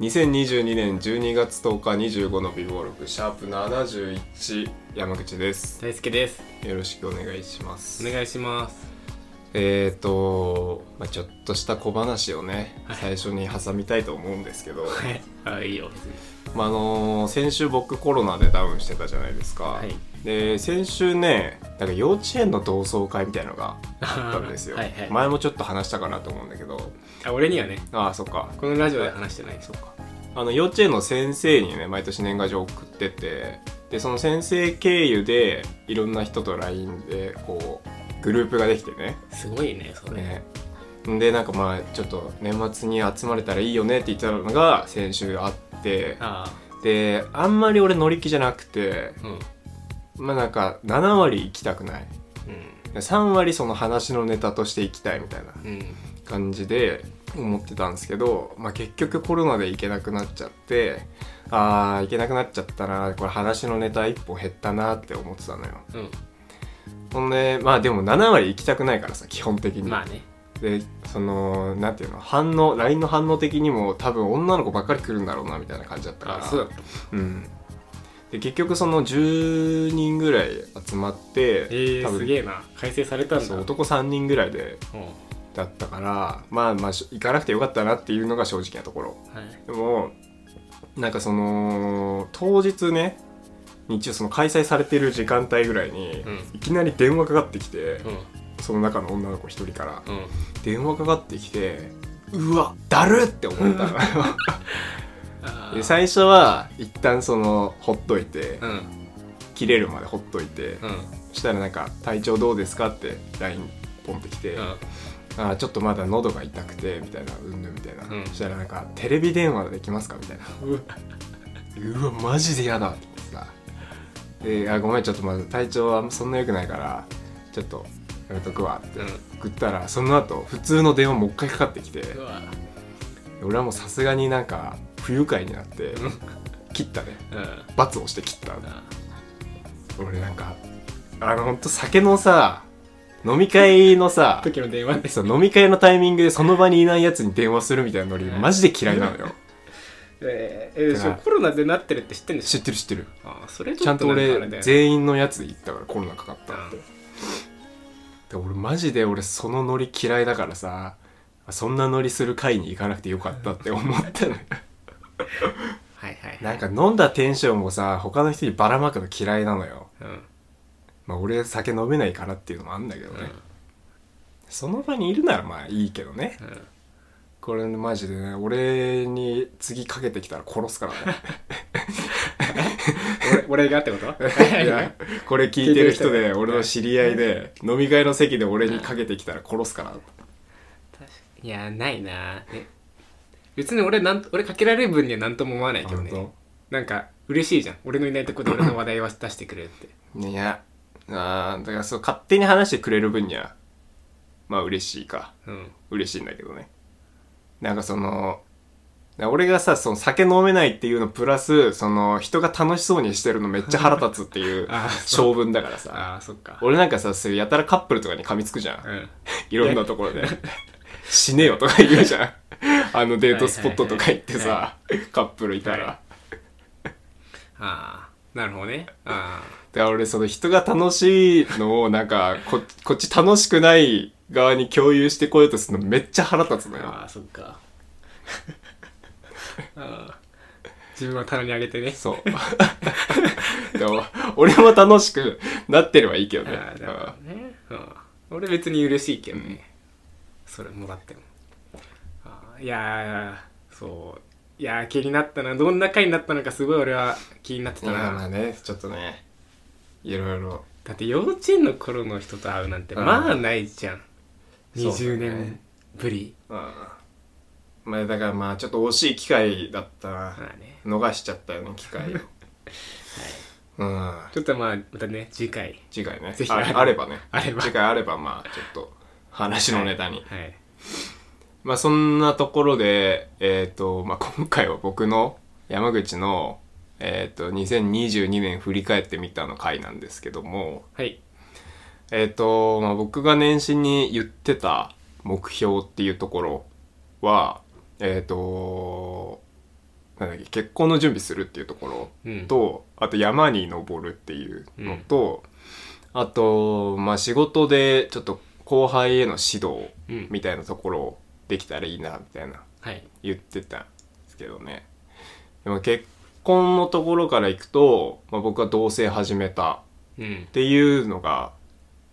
2022年12月10日25の美貌録シャープ71山口です。大輔です。よろしくお願いします。お願いします。えーと、まあ、ちょっとした小話をね、はい。最初に挟みたいと思うんですけど、はい。あいいよ。まああのー先週僕コロナでダウンしてたじゃないですか、はいで先週ねなんか幼稚園の同窓会みたいのがあったんですよ、はいはい。前もちょっと話したかなと思うんだけど。あ俺にはね。ああそっか。このラジオで話してない。そうか。あの幼稚園の先生にね毎年年賀状送っててでその先生経由でいろんな人と LINE でこうグループができてね。すごいねそれ、ね。でなんかまあちょっと年末に集まれたらいいよねって言ってたのが先週あって。あであんまり俺乗り気じゃなくてあうんまあなんか7割行きたくない。うん。3割その話のネタとして行きたいみたいなうん。感じで思ってたんですけど、まあ、結局コロナで行けなくなっちゃってあー行けなくなっちゃったなこれ話のネタ一本減ったなって思ってたのよ。うん。ほんでまあでも7割行きたくないからさ基本的に、まあね。でそのなんていうの反応 LINE の反応的にも多分女の子ばっかり来るんだろうなみたいな感じだったから。あそうだった。うんで結局その10人ぐらい集まって、えー、多分すげえな。改正されたんだ。そう男3人ぐらいでうん。だったからまあまあし行かなくてよかったなっていうのが正直なところ。はい。でもなんかその当日ね日曜その開催されてる時間帯ぐらいに、うん。いきなり電話かかってきて、うん。その中の女の子一人から。うん。電話かかってきてうわだるって思った で最初は一旦そのほっといて、うん。切れるまでほっといて、うん。そしたらなんか「体調どうですか?」って LINE ポンってきて、うんあーちょっとまだ喉が痛くてみたいなうんぬんみたいな、うん。そしたらなんかテレビ電話できますか？みたいな。うわ。マジで嫌だ。ってさ。であごめんちょっとまず体調はそんな良くないからちょっとやめとくわってうん。送ったらその後普通の電話もう一回かかってきて。俺はもうさすがになんか不愉快になって切ったね。うん。罰をして切った。あ俺なんかあのほんと酒のさ飲み会のさ時の電話でそう飲み会のタイミングでその場にいないやつに電話するみたいなノリマジで嫌いなのよ。えー、えー、コロナでなってるって知ってんでし知ってる知ってる。ょあーそれちゃんと俺よ全員のやつで言ったからコロナかかったってうん。で俺マジで俺そのノリ嫌いだからさそんなノリする会に行かなくてよかったって思ったのよはいはいなんか飲んだテンションもさ他の人にばらまくの嫌いなのよ。うん。まあ俺酒飲めないからっていうのもあんだけどね、その場にいるならまあいいけどね。うん。これマジでね俺に次かけてきたら殺すからね。俺俺がってこと？これ聞いてる人で 俺の知り合いで飲み会の席で俺にかけてきたら殺すから。いやないな。ね別に俺なん俺かけられる分には何とも思わないけどね。本なんか嬉しいじゃん。俺のいないとこで俺の話題は出してくれるって。当いやあーだからそう勝手に話してくれる分にはまあ嬉しいか。うん。嬉しいんだけどね。なんかその俺がさその酒飲めないっていうのプラスその人が楽しそうにしてるのめっちゃ腹立つっていう 性分だからさ。ああそっか。俺なんかさそういうやたらカップルとかに噛みつくじゃん。うん。いろんなところで 死ねよとか言うじゃん。あのデートスポットとか行ってさカップルいたら、はああなるほどね。あだから俺その人が楽しいのをなんかここっち楽しくない側に共有してこようとするのめっちゃ腹立つのよ。ーあーそっか。あー。自分は棚にあげてね。そう。でも俺も楽しくなってればいいけどね。あーなるほどね。うん。俺別に嬉しいけどね、それもらってもあーいやーそう。いやー気になったな。どんな回になったのかすごい俺は気になってたな。まあねちょっとねいろいろ。だって幼稚園の頃の人と会うなんてうん。まあないじゃん、そうだね。20年ぶり。うん。まあだからまあちょっと惜しい機会だったな。まあね。逃しちゃったよね機会を。うん。ちょっとまあまたね次回。次回ね。ぜひ。ああればね。あれば。次回あればまあちょっと話のネタに、はい。まあそんなところでえっ、と、まあ、今回は僕の山口のえっ、と2022年振り返ってみたの回なんですけどもはい。えっ、と、まあ、僕が年始に言ってた目標っていうところはえっ、となんだっけ結婚の準備するっていうところうん。と、あと山に登るっていうのと、あと、まあ、仕事でちょっと後輩への指導うん。みたいなところをできたらいいなみたいなはい。言ってたんですけどね。でも結婚のところからいくと、まあ、僕は同棲始めたうん。っていうのが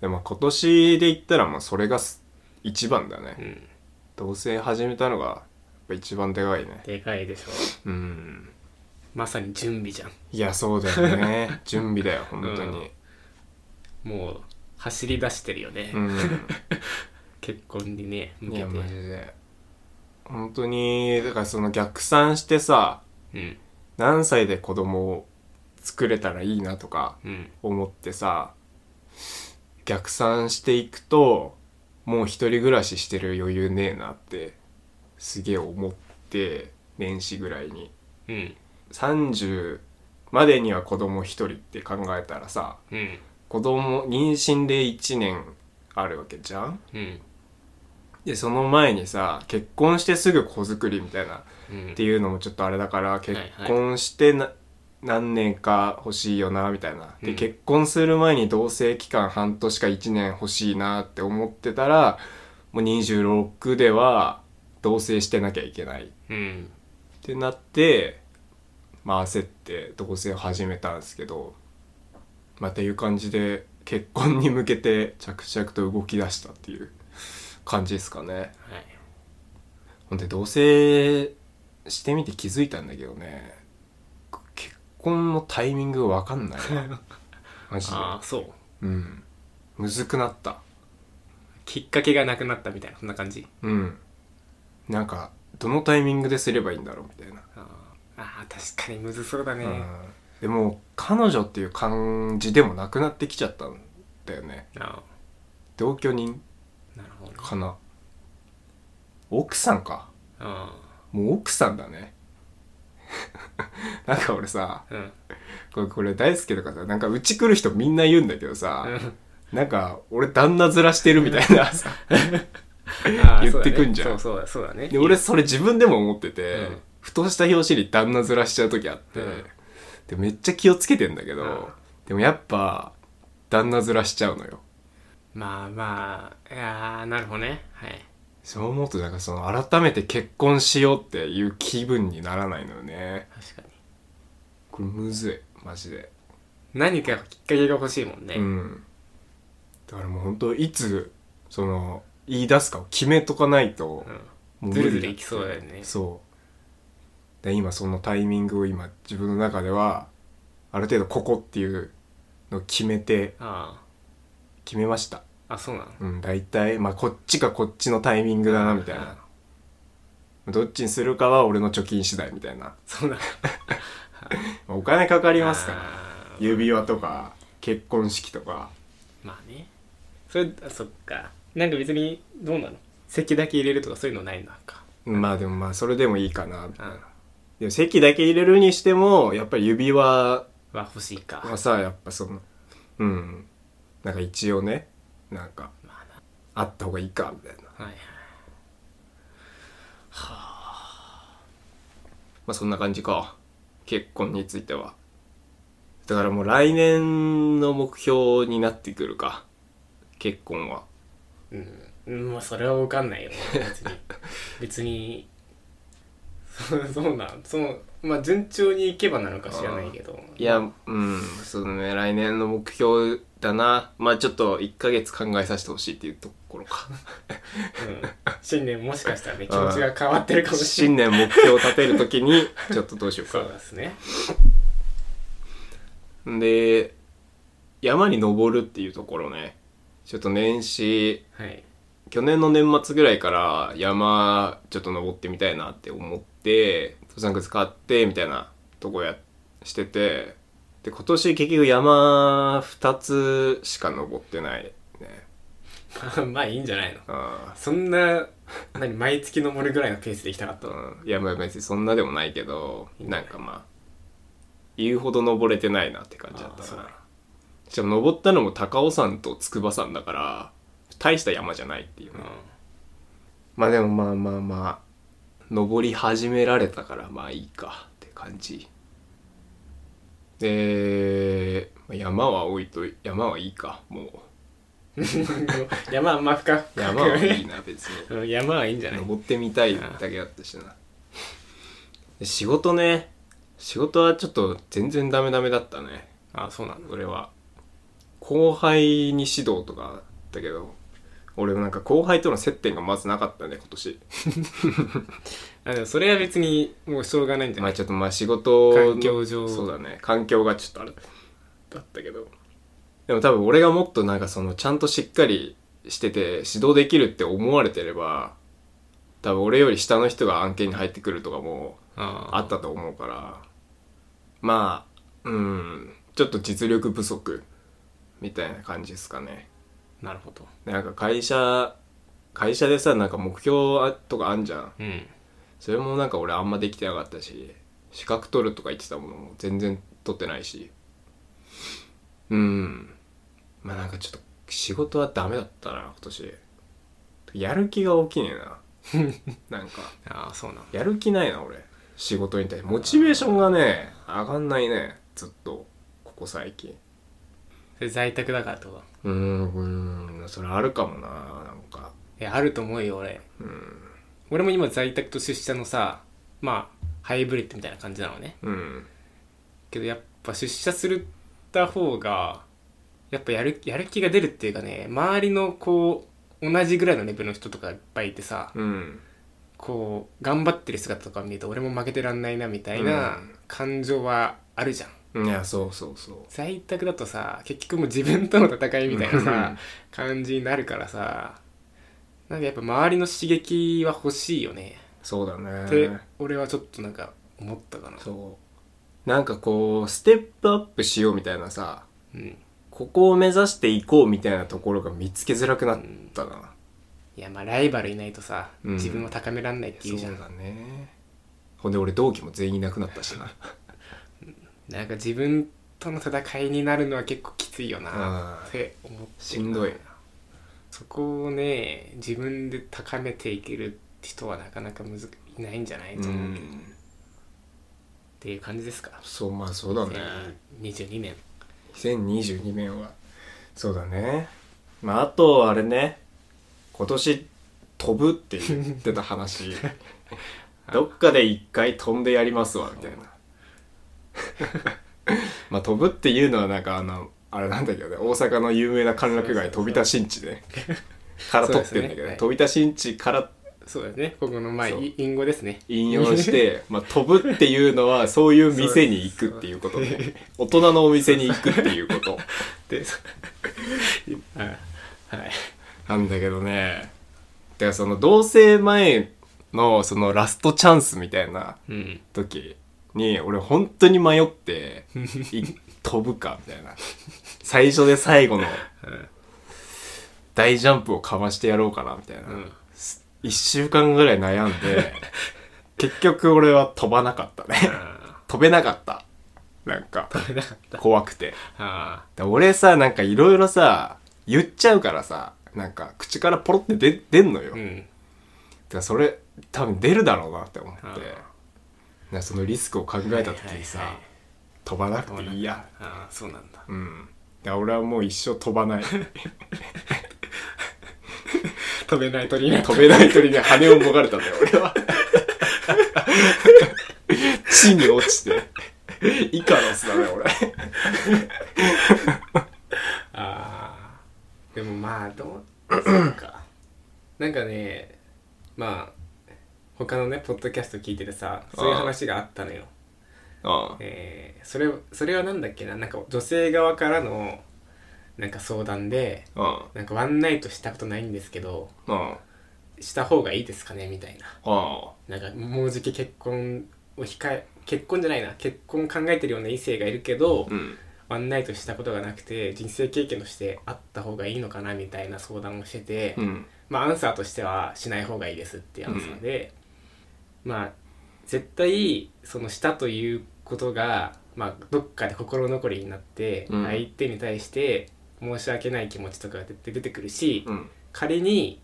でも今年で言ったらもうそれがす一番だね、うん。同棲始めたのが一番でかいね。でかいでしょ。うん。まさに準備じゃん。いやそうだよね。準備だよ本当に。もう走り出してるよね、うん、結婚にね向けて。いやマジで。本当にだからその逆算してさうん。何歳で子供を作れたらいいなとかうん。思ってさ逆算していくともう一人暮らししてる余裕ねえなってすげえ思って年始ぐらいに。うん。30までには子供一人って考えたらさうん子供妊娠で1年あるわけじゃん？うん。でその前にさ結婚してすぐ子作りみたいなうん。っていうのもちょっとあれだから結はい。婚してな、何年か欲しいよなみたいな。で、うん。結婚する前に同棲期間半年か1年欲しいなって思ってたらもう26では同棲してなきゃいけない。っうん。てなってまあ焦って同棲を始めたんですけどまあっていう感じで結婚に向けて着々と動き出したっていう感じですかね。はい。ほんで同棲してみて気づいたんだけどね。結婚のタイミングが分かんないわ。マジで。ああそう。うん。むずくなった。きっかけがなくなったみたいなそんな感じ？うん。なんかどのタイミングですればいいんだろうみたいな、あーあー確かにむずそうだね、うんでも彼女っていう感じでもなくなってきちゃったんだよね。あ同居人あなるほどかな。奥さんか。あもう奥さんだね。なんか俺さあうん。これこれ大輔とかさなんかうち来る人みんな言うんだけどさ、なんか俺旦那ずらしてるみたいなさあー 言ってくんじゃん。そうだね。そうそうだね。で俺それ自分でも思ってて、うん。ふとした表紙に旦那ずらしちゃう時あって、うんでめっちゃ気をつけてんだけど、うん。でもやっぱ旦那ずらしちゃうのよ。まあまあいやーなるほどね。はい。そう思うとなんかその改めて結婚しようっていう気分にならないのよね。確かに。これむずいマジで。何かきっかけが欲しいもんね、うん。だからもう本当いつその言い出すかを決めとかないと、うん。ずるずるいきそうだよね。そうで今そのタイミングを今自分の中ではある程度ここっていうのを決めてあ決めました。ああそうなの？うん大体まあこっちかこっちのタイミングだなみたいな。どっちにするかは俺の貯金次第みたいな。そうなの。お金かかりますから。あー。指輪とか結婚式とか。まあね。それあそっか。なんか別にどうなの？席だけ入れるとかそういうのないんだかまあでもまあそれでもいいかな。みたいなうんでも席だけ入れるにしてもやっぱり指輪は欲しいか。はさやっぱそのうん。なんか一応ねなんかまあった方がいいかみたいな。はいはい。まあそんな感じか。結婚については。だからもう来年の目標になってくるか。結婚は。うん。まあそれは分かんないよね。別に。別に そうなんそのまあ順調にいけばなのか知らないけど。いやうんそうね来年の目標だな。まあちょっと1ヶ月考えさせてほしいっていうところか。うん、新年もしかしたらね気持ちが変わってるかもしれ新ない。年目標を立てるときにちょっとどうしようか。そうですね。で山に登るっていうところね。ちょっと年始はい去年の年末ぐらいから山ちょっと登ってみたいなって思って登山靴買ってみたいなとこやしててで今年結局山2つしか登ってないね。まあいいんじゃないの。あそんな何毎月登るぐらいのペースで行きたかったーの？うん。いやまあ別にそんなでもないけどいいね。なんかまあ言うほど登れてないなって感じだったな。あーそう。しかも登ったのも高尾山と筑波山だから大した山じゃないっていうね、うまあでもまあまあまあ登り始められたからまあいいかって感じ。でまあ山は置いとい山はいいかも 山あんま深く。う山はいいな別に。うん山はいいんじゃない？登ってみたいだけだったしな。で仕事ね。仕事はちょっと全然ダメダメだったね。あそうなんだ俺は。後輩に指導とかあったけど俺なんか後輩との接点がまずなかったね今年。あでもそれは別にもうしょうがないんじゃない？まあちょっとまあ仕事の環境上。そうだね。環境がちょっとあれだったけど。でも多分俺がもっとなんかそのちゃんとしっかりしてて指導できるって思われてれば多分俺より下の人が案件に入ってくるとかもああったと思うから。まあうん。ちょっと実力不足みたいな感じですかねなるほど。なんか会社会社でさなんか目標とかあんじゃん。うん。それもなんか俺あんまできてなかったし資格取るとか言ってたものも全然取ってないし。うん。まあなんかちょっと仕事はダメだったな今年。やる気が起きねえな。なんか。ああそうなんだ。やる気ないな俺。仕事に対して。モチベーションがね上がんないねずっと。ここ最近それ在宅だからってことうーんうーん。それあるかもななんか。いやあると思うよ俺。うん。俺も今在宅と出社のさまあハイブリッドみたいな感じなのね。うん。けどやっぱ出社するった方がやっぱやるやる気が出るっていうかね周りのこう同じぐらいのレベルの人とかいっぱいいてさうん。こう頑張ってる姿とかを見ると俺も負けてらんないなみたいなうん。感情はあるじゃんいやそうそうそう。在宅だとさ結局もう自分との戦いみたいなうん。さ感じになるからさなんかやっぱ周りの刺激は欲しいよね。そうだね。って俺はちょっとなんか思ったかな。そう。なんかこうステップアップしようみたいなさうん。ここを目指していこうみたいなところが見つけづらくなったな、いやまあライバルいないとさ、うん。自分を高めらんないっていうじゃん。そうだね。ほんで俺同期も全員いなくなったしななんか自分との戦いになるのは結構きついよなあって思ってるしんどい。そこをね自分で高めていける人はなかなかむずいないんじゃない？とう思うけど、っんていう感じですか？そうまあそうだね。2022年。2022年は。そうだね。まああとあれね。今年飛ぶって言ってた話。どっかで一回飛んでやりますわみたいな まあ飛ぶっていうのはなんかあのあれなんだけどね大阪の有名な歓楽街飛び田新地でから取ってんだけど、ね。はい。飛び田新地からそうだね。ここのまあそう。い隠語ですね。引用して、まあ、飛ぶっていうのはそういう店に行くっていうことね。大人のお店に行くっていうこと。ではいはい。なんだけどね。だからその同棲前のそのラストチャンスみたいなうん。時に俺本当に迷ってい 飛ぶかみたいな。最初で最後の大ジャンプをかましてやろうかなみたいな、うん。1週間ぐらい悩んで 結局俺は飛ばなかったね。あ飛べなかった。なんか怖くて。俺さなんかいろいろさ言っちゃうからさなんか口からポロって出出んのよ、だかあうん。らそれ多分出るだろうなって思ってなそのリスクを考えた時にさ、はいはいはい。飛ばなくていいや。ああそうなんだ。うん。俺はもう一生飛ばない。飛べない鳥に飛べない鳥に羽をもがれたんだよ俺は。地に落ちて。イカロスだね俺。あー。でもまあどうそうか。なんかねまあ他のねポッドキャスト聞いててさそういう話があったのよ。あえーそれそれはなんだっけな？なんか女性側からのなんか相談であなんかワンナイトしたことないんですけどあした方がいいですかね？みたいな。あ。なんかもうじき結婚を控え結婚じゃないな。結婚考えてるような異性がいるけど、うん。ワンナイトしたことがなくて人生経験としてあった方がいいのかな？みたいな相談をしてて、うん。まあアンサーとしてはしない方がいいですっていうアンサーで、まあ絶対そのしたということが、まあ、どっかで心残りになって、うん。相手に対して申し訳ない気持ちとかが出て出てくるし、うん。仮に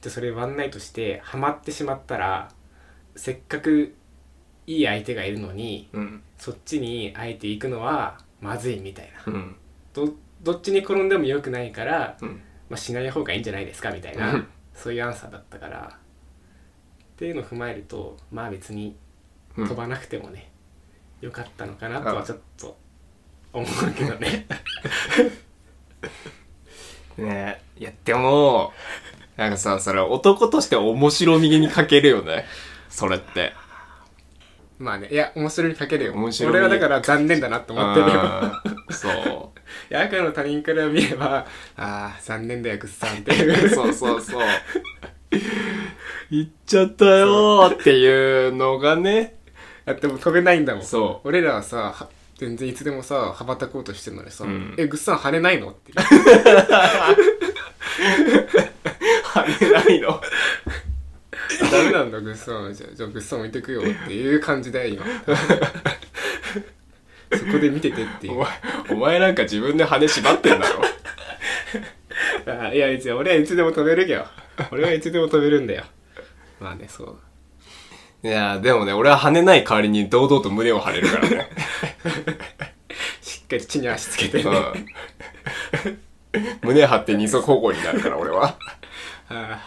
じゃあそれワンナイトしてハマってしまったらせっかくいい相手がいるのにうん。そっちにあえて行くのはまずいみたいな。うん。どどっちに転んでもよくないから、うん。まあ、しない方がいいんじゃないですかみたいな、うん。そういうアンサーだったからっていうのを踏まえるとまあ別にうん。飛ばなくてもね、よかったのかなとはあ。ちょっと思うけどね。ねいやでもなんかさそれ男として面白みに欠けるよね。それって。まあね。いや面白いにかけるよ。面白い俺はだから残念だなって思ってるよ。うんそ いや赤の他人から見ればああ残念だよグッさんってういう。そうそうそう行っちゃったよー。っていうのがね。だってもう飛べないんだもん。そう。俺らはさは全然いつでもさ羽ばたこうとしてるのにさ「うんえグッさん跳ねないの?」って。跳ねないの。ダメなんだグッさんじゃあじゃあグッさん置いてくよっていう感じだよ今。そこで見ててっていう。お前お前なんか自分で羽縛ってんだろ。あいやいつ俺はいつでも飛べるけど。俺はいつでも飛べるんだよまあねそう。いやでもね俺は跳ねない代わりに堂々と胸を張れるからね。しっかり地に足つけてね、うん。胸張って二足歩行になるから俺は。あ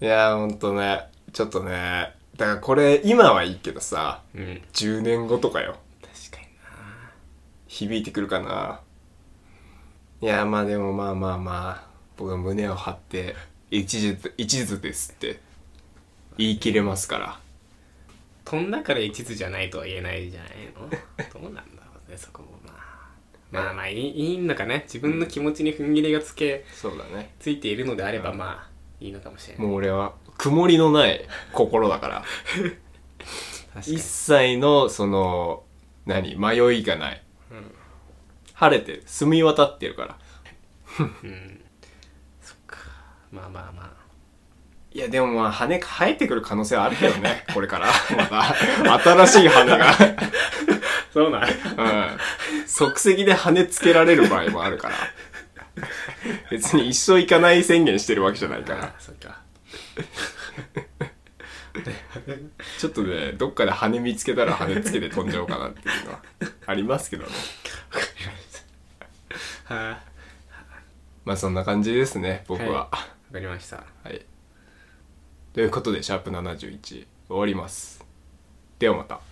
いやほんとねちょっとねだからこれ今はいいけどさーうん。10年後とかよ。確かに響いてくるかな。いやまあでもまあまあまあ僕は胸を張って一途一途ですって。言い切れますから。飛んだから一途じゃないとは言えないじゃないの？どうなんだろうねそこもまあ。まあまあいいいいのかね。自分の気持ちに踏ん切りがつけそうだね。ついているのであればまあいいのかもしれない。もう俺は曇りのない心だから。確かに。一切のその何？迷いがない、晴れてる澄み渡ってるから。うんまあまあまあ。いやでもまあ羽生えてくる可能性はあるけどね これから。また新しい羽が。そうなん。うん。即席で羽つけられる場合もあるから。別に一生行かない宣言してるわけじゃないから。あそっか。ちょっとねどっかで羽見つけたら羽つけて飛んじゃおうかなっていうのはありますけどね。はあまあそんな感じですね僕は、わかりましたはい。ということで、シャープ71終わります。ではまた。